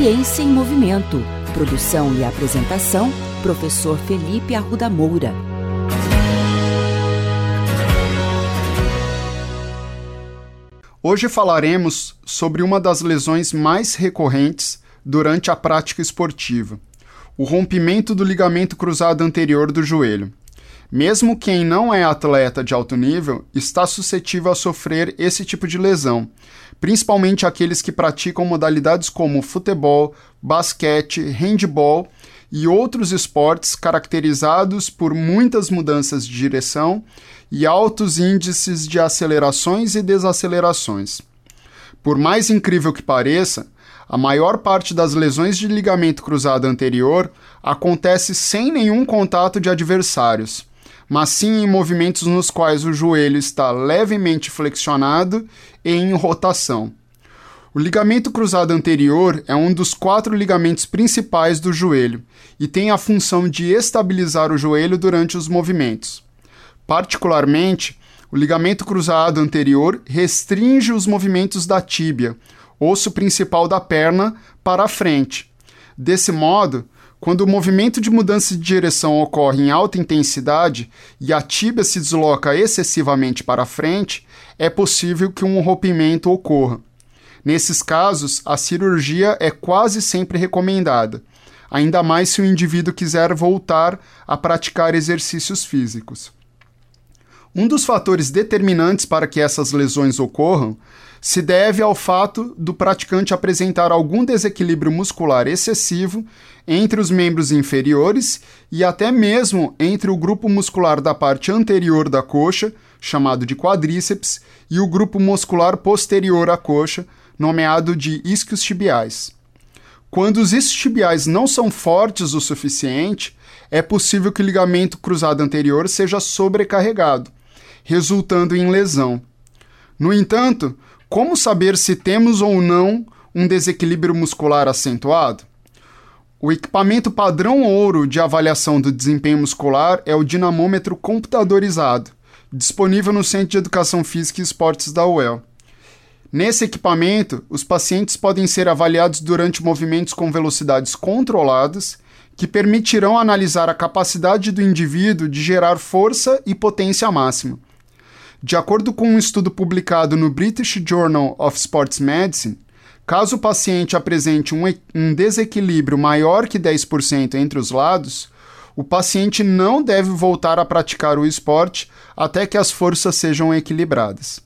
Ciência em Movimento. Produção e apresentação, professor Felipe Arruda Moura. Hoje falaremos sobre uma das lesões mais recorrentes durante a prática esportiva, o rompimento do ligamento cruzado anterior do joelho. Mesmo quem não é atleta de alto nível está suscetível a sofrer esse tipo de lesão, principalmente aqueles que praticam modalidades como futebol, basquete, handball e outros esportes caracterizados por muitas mudanças de direção e altos índices de acelerações e desacelerações. Por mais incrível que pareça, a maior parte das lesões de ligamento cruzado anterior acontece sem nenhum contato de adversários, mas sim em movimentos nos quais o joelho está levemente flexionado e em rotação. O ligamento cruzado anterior é um dos quatro ligamentos principais do joelho e tem a função de estabilizar o joelho durante os movimentos. Particularmente, o ligamento cruzado anterior restringe os movimentos da tíbia, osso principal da perna, para a frente. Desse modo, quando o movimento de mudança de direção ocorre em alta intensidade e a tíbia se desloca excessivamente para frente, é possível que um rompimento ocorra. Nesses casos, a cirurgia é quase sempre recomendada, ainda mais se o indivíduo quiser voltar a praticar exercícios físicos. Um dos fatores determinantes para que essas lesões ocorram se deve ao fato do praticante apresentar algum desequilíbrio muscular excessivo entre os membros inferiores e até mesmo entre o grupo muscular da parte anterior da coxa, chamado de quadríceps, e o grupo muscular posterior à coxa, nomeado de isquios tibiais. Quando os isquios tibiais não são fortes o suficiente, é possível que o ligamento cruzado anterior seja sobrecarregado, resultando em lesão. No entanto, como saber se temos ou não um desequilíbrio muscular acentuado? O equipamento padrão ouro de avaliação do desempenho muscular é o dinamômetro computadorizado, disponível no Centro de Educação Física e Esportes da UEL. Nesse equipamento, os pacientes podem ser avaliados durante movimentos com velocidades controladas, que permitirão analisar a capacidade do indivíduo de gerar força e potência máxima. De acordo com um estudo publicado no British Journal of Sports Medicine, caso o paciente apresente um, um desequilíbrio maior que 10% entre os lados, o paciente não deve voltar a praticar o esporte até que as forças sejam equilibradas.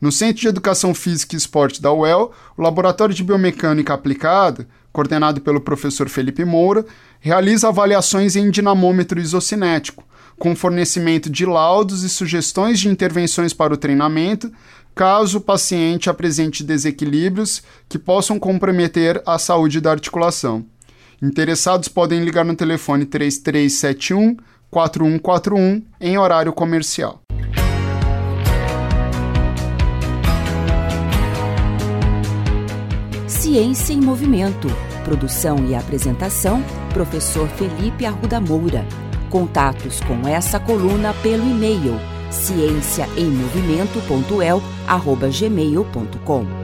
No Centro de Educação Física e Esporte da UEL, o Laboratório de Biomecânica Aplicada, coordenado pelo professor Felipe Moura, realiza avaliações em dinamômetro isocinético, com fornecimento de laudos e sugestões de intervenções para o treinamento, caso o paciente apresente desequilíbrios que possam comprometer a saúde da articulação. Interessados podem ligar no telefone 3371 4141 em horário comercial. Ciência em Movimento. Produção e apresentação: Professor Felipe Arruda Moura. Contatos com essa coluna pelo e-mail ciênciaemmovimento.el@gmail.com.